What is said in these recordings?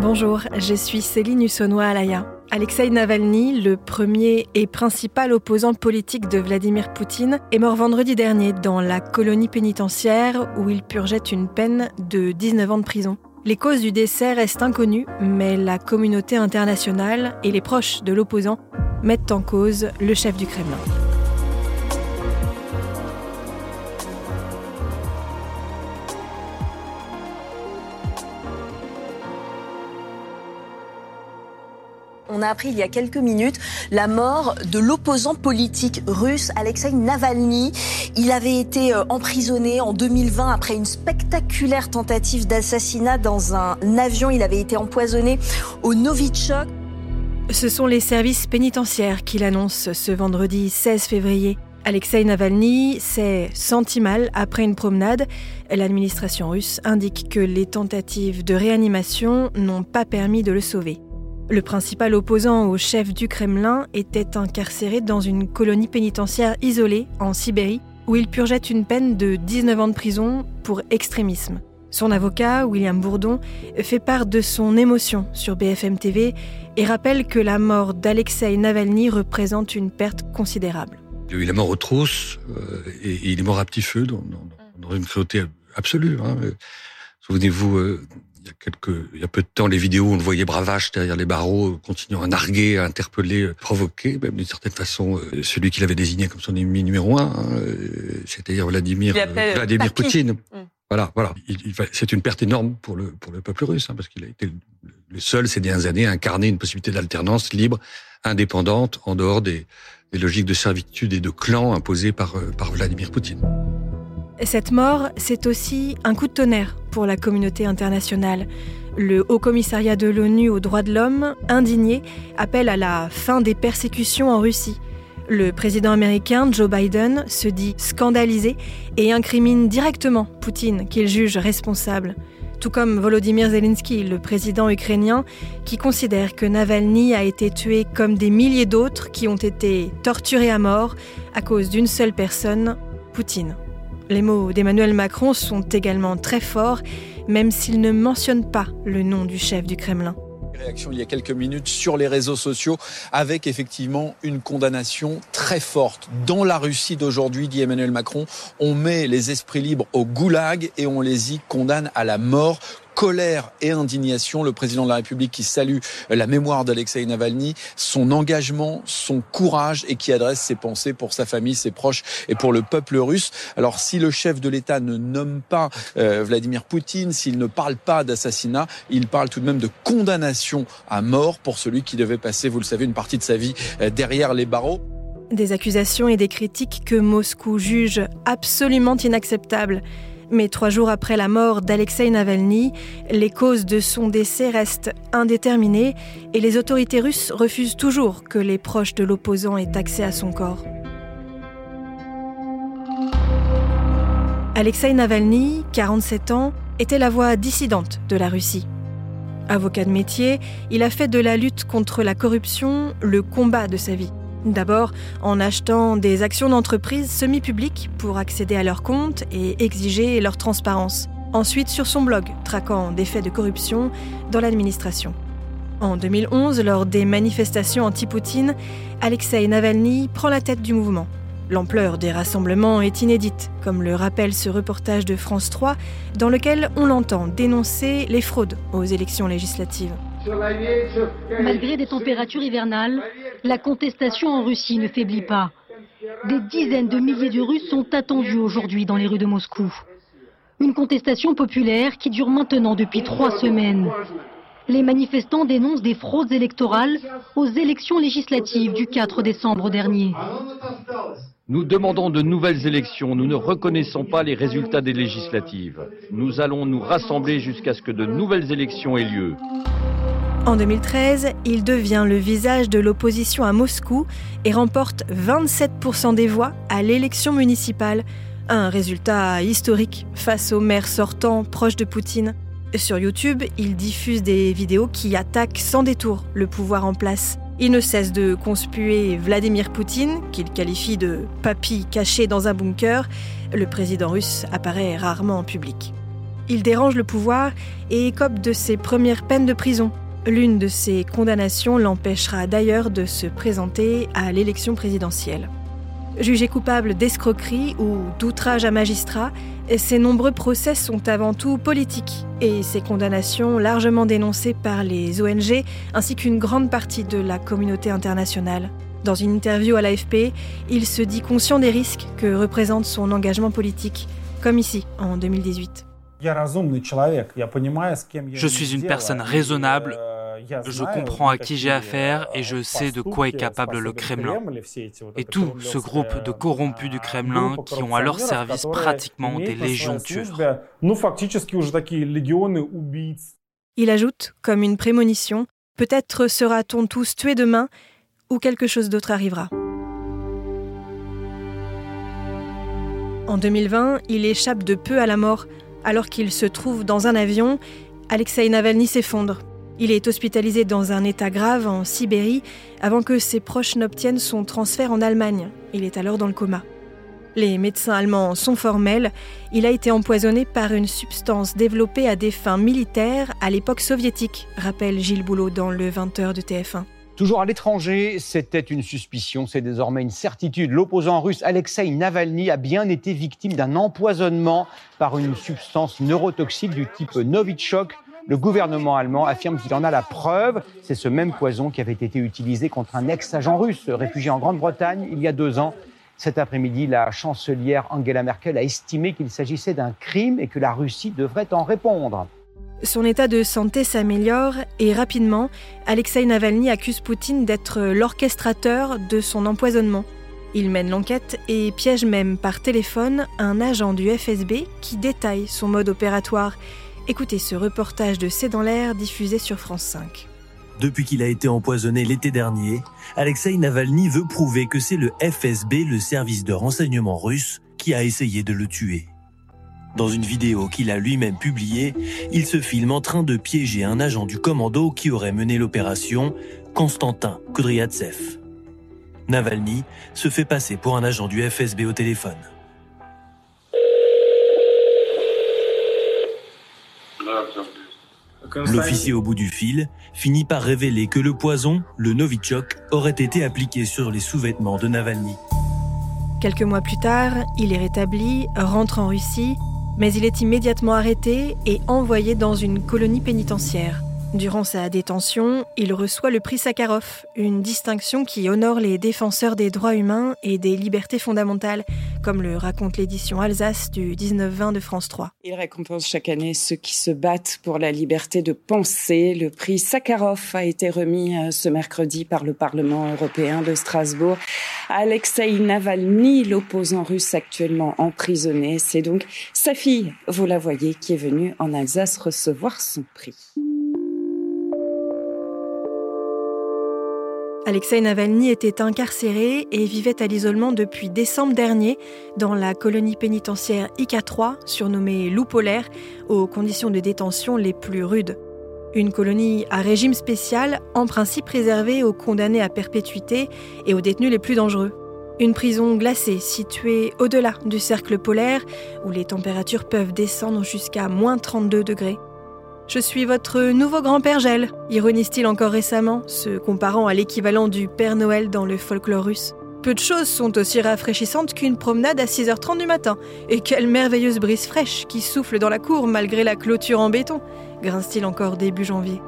Bonjour, je suis Céline Hussonnois-Alaya. Alexei Navalny, le premier et principal opposant politique de Vladimir Poutine, est mort vendredi dernier dans la colonie pénitentiaire où il purgeait une peine de 19 ans de prison. Les causes du décès restent inconnues, mais la communauté internationale et les proches de l'opposant mettent en cause le chef du Kremlin. On a appris il y a quelques minutes la mort de l'opposant politique russe Alexei Navalny. Il avait été euh, emprisonné en 2020 après une spectaculaire tentative d'assassinat dans un avion. Il avait été empoisonné au Novichok. Ce sont les services pénitentiaires qui l'annoncent ce vendredi 16 février. Alexei Navalny s'est senti mal après une promenade. L'administration russe indique que les tentatives de réanimation n'ont pas permis de le sauver. Le principal opposant au chef du Kremlin était incarcéré dans une colonie pénitentiaire isolée en Sibérie où il purgeait une peine de 19 ans de prison pour extrémisme. Son avocat, William Bourdon, fait part de son émotion sur BFM TV et rappelle que la mort d'Alexei Navalny représente une perte considérable. Il est mort aux trousses euh, et, il est mort à petit feu dans, une cruauté absolue. Hein. Souvenez-vous, euh, il y a quelques, il y a peu de temps, les vidéos, on le voyait bravache derrière les barreaux, continuant à narguer, à interpeller, à provoquer, même d'une certaine façon, euh, celui qu'il avait désigné comme son ennemi numéro un, hein, euh, c'est-à-dire Vladimir, euh, Vladimir Poutine. Mm. Voilà, voilà. c'est une perte énorme pour le pour le peuple russe, hein, parce qu'il a été le seul ces dernières années à incarner une possibilité d'alternance libre, indépendante, en dehors des, des logiques de servitude et de clan imposées par par Vladimir Poutine. Cette mort, c'est aussi un coup de tonnerre pour la communauté internationale. Le Haut Commissariat de l'ONU aux droits de l'homme, indigné, appelle à la fin des persécutions en Russie. Le président américain Joe Biden se dit scandalisé et incrimine directement Poutine, qu'il juge responsable. Tout comme Volodymyr Zelensky, le président ukrainien, qui considère que Navalny a été tué comme des milliers d'autres qui ont été torturés à mort à cause d'une seule personne, Poutine. Les mots d'Emmanuel Macron sont également très forts, même s'il ne mentionne pas le nom du chef du Kremlin réaction il y a quelques minutes sur les réseaux sociaux avec effectivement une condamnation très forte. Dans la Russie d'aujourd'hui, dit Emmanuel Macron, on met les esprits libres au goulag et on les y condamne à la mort colère et indignation. Le président de la République qui salue la mémoire d'Alexei Navalny, son engagement, son courage et qui adresse ses pensées pour sa famille, ses proches et pour le peuple russe. Alors si le chef de l'État ne nomme pas euh, Vladimir Poutine, s'il ne parle pas d'assassinat, il parle tout de même de condamnation à mort pour celui qui devait passer, vous le savez, une partie de sa vie euh, derrière les barreaux. Des accusations et des critiques que Moscou juge absolument inacceptables. Mais trois jours après la mort d'Alexei Navalny, les causes de son décès restent indéterminées et les autorités russes refusent toujours que les proches de l'opposant aient accès à son corps. Alexei Navalny, 47 ans, était la voix dissidente de la Russie. Avocat de métier, il a fait de la lutte contre la corruption le combat de sa vie. D'abord en achetant des actions d'entreprises semi-publiques pour accéder à leurs comptes et exiger leur transparence. Ensuite sur son blog, traquant des faits de corruption dans l'administration. En 2011, lors des manifestations anti-Poutine, Alexei Navalny prend la tête du mouvement. L'ampleur des rassemblements est inédite, comme le rappelle ce reportage de France 3, dans lequel on l'entend dénoncer les fraudes aux élections législatives. Malgré des températures hivernales, la contestation en Russie ne faiblit pas. Des dizaines de milliers de Russes sont attendus aujourd'hui dans les rues de Moscou. Une contestation populaire qui dure maintenant depuis trois semaines. Les manifestants dénoncent des fraudes électorales aux élections législatives du 4 décembre dernier. Nous demandons de nouvelles élections. Nous ne reconnaissons pas les résultats des législatives. Nous allons nous rassembler jusqu'à ce que de nouvelles élections aient lieu. En 2013, il devient le visage de l'opposition à Moscou et remporte 27% des voix à l'élection municipale. Un résultat historique face au maire sortant proche de Poutine. Sur YouTube, il diffuse des vidéos qui attaquent sans détour le pouvoir en place. Il ne cesse de conspuer Vladimir Poutine, qu'il qualifie de papy caché dans un bunker. Le président russe apparaît rarement en public. Il dérange le pouvoir et écope de ses premières peines de prison. L'une de ces condamnations l'empêchera d'ailleurs de se présenter à l'élection présidentielle. Jugé coupable d'escroquerie ou d'outrage à magistrat, ses nombreux procès sont avant tout politiques et ses condamnations largement dénoncées par les ONG ainsi qu'une grande partie de la communauté internationale. Dans une interview à l'AFP, il se dit conscient des risques que représente son engagement politique, comme ici en 2018. Je suis une personne raisonnable, je comprends à qui j'ai affaire et je sais de quoi est capable le Kremlin. Et tout ce groupe de corrompus du Kremlin qui ont à leur service pratiquement des légions tueurs. Il ajoute, comme une prémonition, peut-être sera-t-on tous tués demain ou quelque chose d'autre arrivera. En 2020, il échappe de peu à la mort alors qu'il se trouve dans un avion. Alexei Navalny s'effondre. Il est hospitalisé dans un état grave en Sibérie avant que ses proches n'obtiennent son transfert en Allemagne. Il est alors dans le coma. Les médecins allemands sont formels. Il a été empoisonné par une substance développée à des fins militaires à l'époque soviétique, rappelle Gilles Boulot dans le 20h de TF1. Toujours à l'étranger, c'était une suspicion, c'est désormais une certitude. L'opposant russe Alexei Navalny a bien été victime d'un empoisonnement par une substance neurotoxique du type Novichok. Le gouvernement allemand affirme qu'il en a la preuve. C'est ce même poison qui avait été utilisé contre un ex-agent russe réfugié en Grande-Bretagne il y a deux ans. Cet après-midi, la chancelière Angela Merkel a estimé qu'il s'agissait d'un crime et que la Russie devrait en répondre. Son état de santé s'améliore et rapidement, Alexei Navalny accuse Poutine d'être l'orchestrateur de son empoisonnement. Il mène l'enquête et piège même par téléphone un agent du FSB qui détaille son mode opératoire. Écoutez ce reportage de C'est dans l'air diffusé sur France 5. Depuis qu'il a été empoisonné l'été dernier, Alexei Navalny veut prouver que c'est le FSB, le service de renseignement russe, qui a essayé de le tuer. Dans une vidéo qu'il a lui-même publiée, il se filme en train de piéger un agent du commando qui aurait mené l'opération, Konstantin Kudryatsev. Navalny se fait passer pour un agent du FSB au téléphone. L'officier au bout du fil finit par révéler que le poison, le Novichok, aurait été appliqué sur les sous-vêtements de Navalny. Quelques mois plus tard, il est rétabli, rentre en Russie mais il est immédiatement arrêté et envoyé dans une colonie pénitentiaire. Durant sa détention, il reçoit le prix Sakharov, une distinction qui honore les défenseurs des droits humains et des libertés fondamentales, comme le raconte l'édition Alsace du 19-20 de France 3. Il récompense chaque année ceux qui se battent pour la liberté de penser. Le prix Sakharov a été remis euh, ce mercredi par le Parlement européen de Strasbourg. Alexei Navalny, l'opposant russe actuellement emprisonné, c'est donc sa fille, vous la voyez, qui est venue en Alsace recevoir son prix. Alexei Navalny était incarcéré et vivait à l'isolement depuis décembre dernier dans la colonie pénitentiaire IK3, surnommée loup polaire, aux conditions de détention les plus rudes. Une colonie à régime spécial, en principe réservée aux condamnés à perpétuité et aux détenus les plus dangereux. Une prison glacée située au-delà du cercle polaire, où les températures peuvent descendre jusqu'à moins 32 degrés. Je suis votre nouveau grand-père Gel, ironise-t-il encore récemment, se comparant à l'équivalent du Père Noël dans le folklore russe. Peu de choses sont aussi rafraîchissantes qu'une promenade à 6h30 du matin. Et quelle merveilleuse brise fraîche qui souffle dans la cour malgré la clôture en béton, grince-t-il encore début janvier.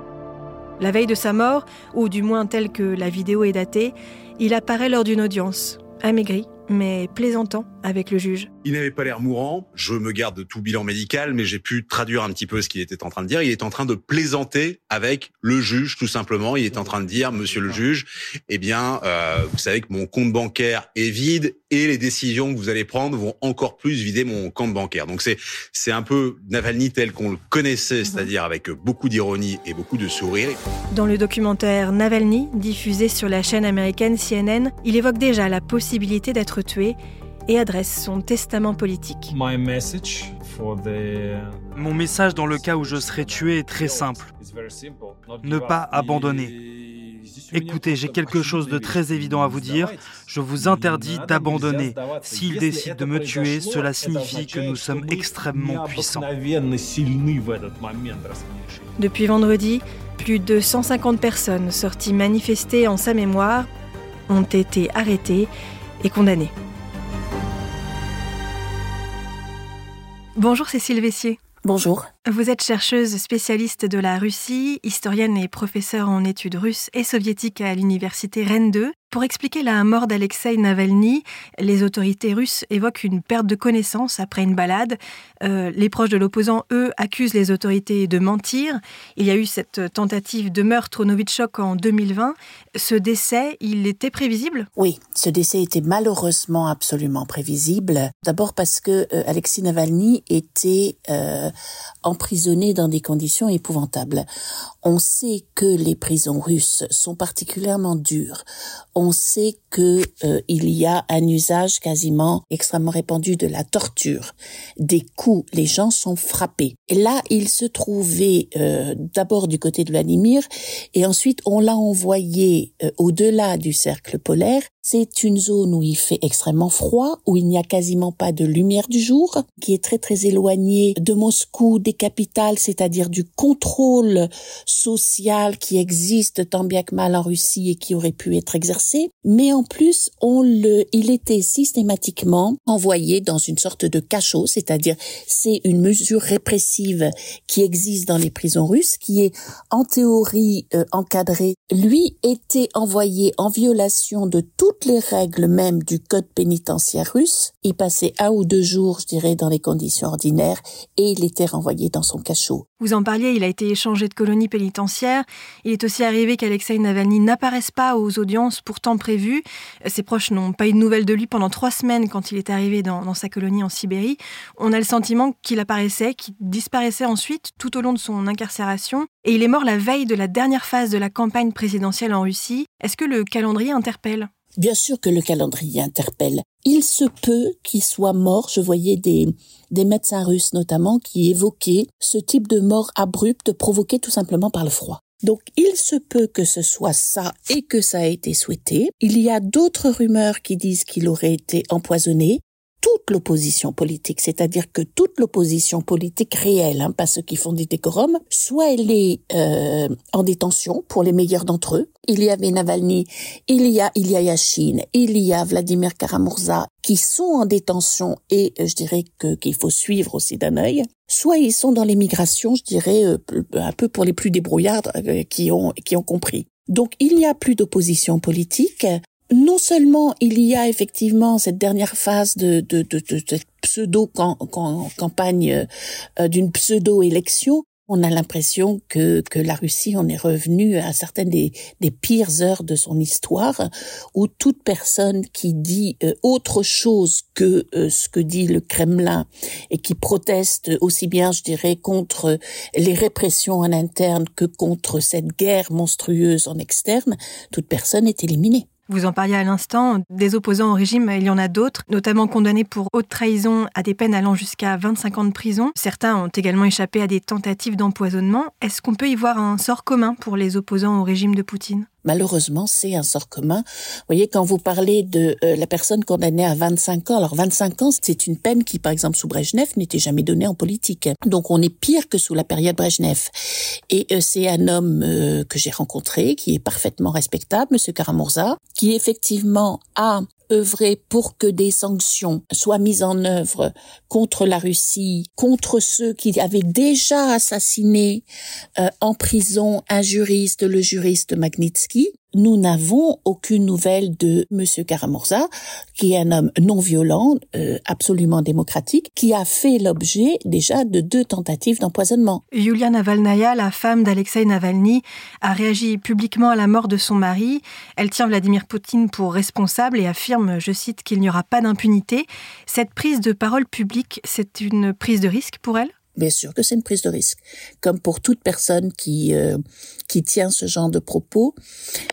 La veille de sa mort, ou du moins telle que la vidéo est datée, il apparaît lors d'une audience, amaigri, mais plaisantant avec le juge. Il n'avait pas l'air mourant. Je me garde de tout bilan médical, mais j'ai pu traduire un petit peu ce qu'il était en train de dire. Il est en train de plaisanter avec le juge, tout simplement. Il est en train de dire, Monsieur le juge, eh bien, euh, vous savez que mon compte bancaire est vide et les décisions que vous allez prendre vont encore plus vider mon compte bancaire. Donc c'est c'est un peu Navalny tel qu'on le connaissait, mhm. c'est-à-dire avec beaucoup d'ironie et beaucoup de sourire. Dans le documentaire Navalny, diffusé sur la chaîne américaine CNN, il évoque déjà la possibilité d'être tué et adresse son testament politique. Mon message dans le cas où je serai tué est très simple. Ne pas abandonner. Écoutez, j'ai quelque chose de très évident à vous dire. Je vous interdis d'abandonner. S'il décide de me tuer, cela signifie que nous sommes extrêmement puissants. Depuis vendredi, plus de 150 personnes sorties manifester en sa mémoire ont été arrêtées et condamnées. Bonjour Cécile Vessier. Bonjour. Vous êtes chercheuse spécialiste de la Russie, historienne et professeure en études russes et soviétiques à l'université Rennes 2. Pour expliquer la mort d'Alexei Navalny, les autorités russes évoquent une perte de connaissance après une balade. Euh, les proches de l'opposant, eux, accusent les autorités de mentir. Il y a eu cette tentative de meurtre au Novichok en 2020. Ce décès, il était prévisible? Oui, ce décès était malheureusement absolument prévisible. D'abord parce que euh, Alexei Navalny était euh, emprisonné dans des conditions épouvantables. On sait que les prisons russes sont particulièrement dures. On sait que euh, il y a un usage quasiment extrêmement répandu de la torture, des coups. Les gens sont frappés. Et là, il se trouvait euh, d'abord du côté de Vladimir, et ensuite on l'a envoyé euh, au-delà du cercle polaire c'est une zone où il fait extrêmement froid, où il n'y a quasiment pas de lumière du jour, qui est très très éloignée de Moscou, des capitales, c'est-à-dire du contrôle social qui existe tant bien que mal en Russie et qui aurait pu être exercé. Mais en plus, on le, il était systématiquement envoyé dans une sorte de cachot, c'est-à-dire c'est une mesure répressive qui existe dans les prisons russes, qui est en théorie euh, encadrée. Lui était envoyé en violation de tout toutes les règles même du code pénitentiaire russe. Il passait un ou deux jours, je dirais, dans les conditions ordinaires et il était renvoyé dans son cachot. Vous en parliez, il a été échangé de colonie pénitentiaire. Il est aussi arrivé qu'Alexei Navalny n'apparaisse pas aux audiences pourtant prévues. Ses proches n'ont pas eu de nouvelles de lui pendant trois semaines quand il est arrivé dans, dans sa colonie en Sibérie. On a le sentiment qu'il apparaissait, qu'il disparaissait ensuite tout au long de son incarcération. Et il est mort la veille de la dernière phase de la campagne présidentielle en Russie. Est-ce que le calendrier interpelle? Bien sûr que le calendrier interpelle. Il se peut qu'il soit mort. Je voyais des, des médecins russes notamment qui évoquaient ce type de mort abrupte provoquée tout simplement par le froid. Donc il se peut que ce soit ça et que ça a été souhaité. Il y a d'autres rumeurs qui disent qu'il aurait été empoisonné toute l'opposition politique, c'est-à-dire que toute l'opposition politique réelle, hein, pas ceux qui font des décorums, soit elle est euh, en détention pour les meilleurs d'entre eux. Il y avait Navalny, il y a Ilya Yashin, il y a Vladimir Karamurza qui sont en détention et euh, je dirais que qu'il faut suivre aussi d'un œil. Soit ils sont dans l'émigration, je dirais euh, un peu pour les plus débrouillards qui ont qui ont compris. Donc il n'y a plus d'opposition politique non seulement il y a effectivement cette dernière phase de, de, de, de pseudo-campagne, euh, d'une pseudo-élection, on a l'impression que, que la Russie en est revenue à certaines des, des pires heures de son histoire, où toute personne qui dit euh, autre chose que euh, ce que dit le Kremlin et qui proteste aussi bien, je dirais, contre les répressions en interne que contre cette guerre monstrueuse en externe, toute personne est éliminée. Vous en parliez à l'instant, des opposants au régime, il y en a d'autres, notamment condamnés pour haute trahison à des peines allant jusqu'à 25 ans de prison. Certains ont également échappé à des tentatives d'empoisonnement. Est-ce qu'on peut y voir un sort commun pour les opposants au régime de Poutine? Malheureusement, c'est un sort commun. Vous voyez, quand vous parlez de euh, la personne condamnée à 25 ans, alors 25 ans, c'est une peine qui, par exemple, sous Brejnev, n'était jamais donnée en politique. Donc, on est pire que sous la période Brejnev. Et euh, c'est un homme euh, que j'ai rencontré, qui est parfaitement respectable, Monsieur Karamurza, qui effectivement a œuvrer pour que des sanctions soient mises en œuvre contre la Russie, contre ceux qui avaient déjà assassiné euh, en prison un juriste, le juriste Magnitsky, nous n'avons aucune nouvelle de Monsieur Karamurza, qui est un homme non violent, euh, absolument démocratique, qui a fait l'objet déjà de deux tentatives d'empoisonnement. Yulia Navalnaya, la femme d'Alexei Navalny, a réagi publiquement à la mort de son mari. Elle tient Vladimir Poutine pour responsable et affirme, je cite, qu'il n'y aura pas d'impunité. Cette prise de parole publique, c'est une prise de risque pour elle? Bien sûr que c'est une prise de risque, comme pour toute personne qui euh, qui tient ce genre de propos.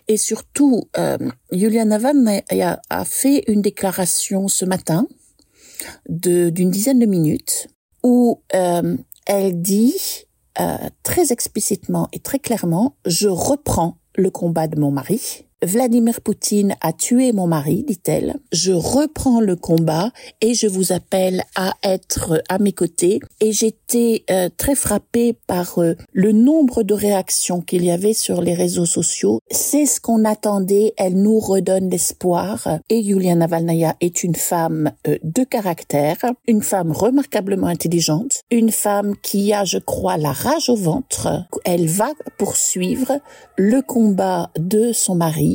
Et surtout, euh, Yulia Navan a, fait une déclaration ce matin d'une dizaine de minutes où euh, elle dit euh, très explicitement et très clairement, je reprends le combat de mon mari. Vladimir Poutine a tué mon mari, dit-elle. Je reprends le combat et je vous appelle à être à mes côtés. Et j'étais euh, très frappée par euh, le nombre de réactions qu'il y avait sur les réseaux sociaux. C'est ce qu'on attendait. Elle nous redonne l'espoir. Et Yulia Navalnaya est une femme euh, de caractère, une femme remarquablement intelligente, une femme qui a, je crois, la rage au ventre. Elle va poursuivre le combat de son mari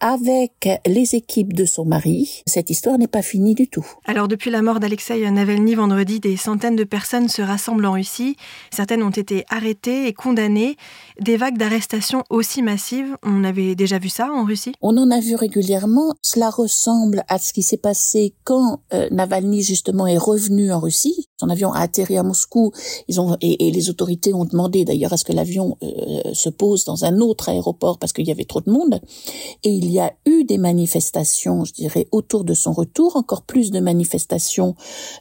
avec les équipes de son mari. Cette histoire n'est pas finie du tout. Alors depuis la mort d'Alexei Navalny vendredi, des centaines de personnes se rassemblent en Russie. Certaines ont été arrêtées et condamnées. Des vagues d'arrestations aussi massives, on avait déjà vu ça en Russie On en a vu régulièrement. Cela ressemble à ce qui s'est passé quand euh, Navalny justement est revenu en Russie. Son avion a atterri à Moscou. Ils ont et, les autorités ont demandé d'ailleurs à ce que l'avion euh, se pose dans un autre aéroport parce qu'il y avait trop de monde. Et il y a eu des manifestations, je dirais, autour de son retour, encore plus de manifestations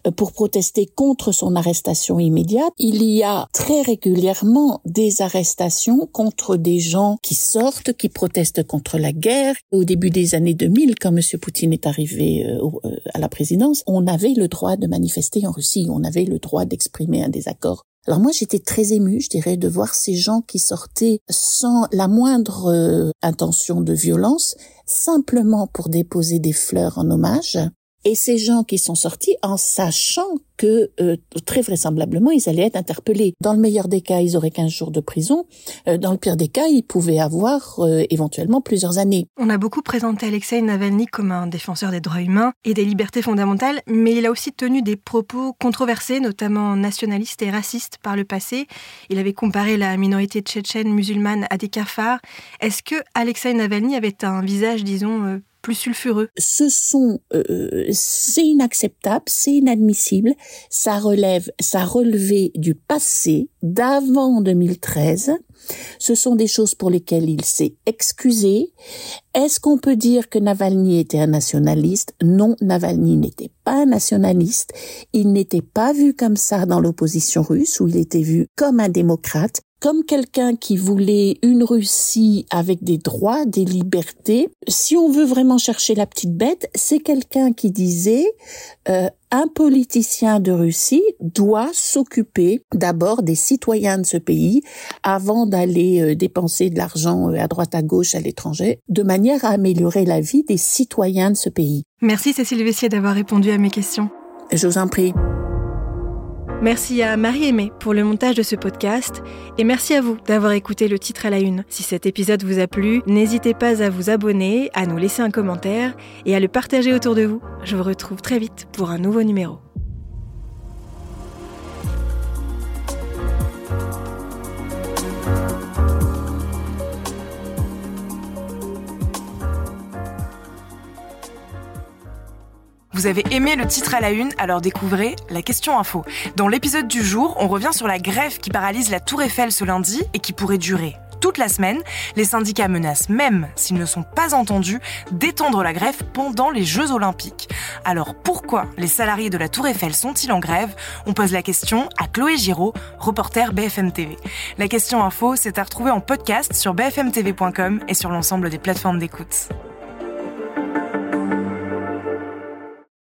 euh, pour protester contre son arrestation immédiate. Il y a très régulièrement des arrestations contre des gens qui sortent, qui protestent contre la guerre. Au début des années 2000, quand M. Poutine est arrivé euh, euh, à la présidence, on avait le droit de manifester en Russie, on avait le droit d'exprimer un désaccord alors moi, j'étais très émue, je dirais, de voir ces gens qui sortaient sans la moindre euh, intention de violence, simplement pour déposer des fleurs en hommage. Et ces gens qui sont sortis en sachant que euh, très vraisemblablement ils allaient être interpellés. Dans le meilleur des cas, ils auraient 15 jours de prison. Euh, dans le pire des cas, ils pouvaient avoir éventuellement plusieurs années. On a beaucoup présenté Alexei Navalny comme un défenseur des droits humains et des libertés fondamentales, mais il a aussi tenu des propos controversés, notamment nationalistes et racistes par le passé. Il avait comparé la minorité tchétchène musulmane à des cafards. Est-ce que Alexei Navalny avait un visage, disons, plus sulfureux. Ce sont, euh, c'est inacceptable, c'est inadmissible. Ça relève, ça relevé du passé, d'avant 2013. Ce sont des choses pour lesquelles il s'est excusé. Est-ce qu'on peut dire que Navalny était un nationaliste? Non, Navalny n'était pas un nationaliste. Il n'était pas vu comme ça dans l'opposition russe, où il était vu comme un démocrate comme quelqu'un qui voulait une Russie avec des droits, des libertés. Si on veut vraiment chercher la petite bête, c'est quelqu'un qui disait euh, un politicien de Russie doit s'occuper d'abord des citoyens de ce pays avant d'aller euh, dépenser de l'argent euh, à droite à gauche à l'étranger, de manière à améliorer la vie des citoyens de ce pays. Merci Cécile Vessier d'avoir répondu à mes questions. Je vous en prie. Merci à Marie-Aimée pour le montage de ce podcast et merci à vous d'avoir écouté le titre à la une. Si cet épisode vous a plu, n'hésitez pas à vous abonner, à nous laisser un commentaire et à le partager autour de vous. Je vous retrouve très vite pour un nouveau numéro. Vous avez aimé le titre à la une, alors découvrez la question info. Dans l'épisode du jour, on revient sur la grève qui paralyse la Tour Eiffel ce lundi et qui pourrait durer toute la semaine. Les syndicats menacent même, s'ils ne sont pas entendus, d'étendre la grève pendant les Jeux Olympiques. Alors pourquoi les salariés de la Tour Eiffel sont-ils en grève? On pose la question à Chloé Giraud, reporter BFM TV. La question info, c'est à retrouver en podcast sur bfmtv.com et sur l'ensemble des plateformes d'écoute.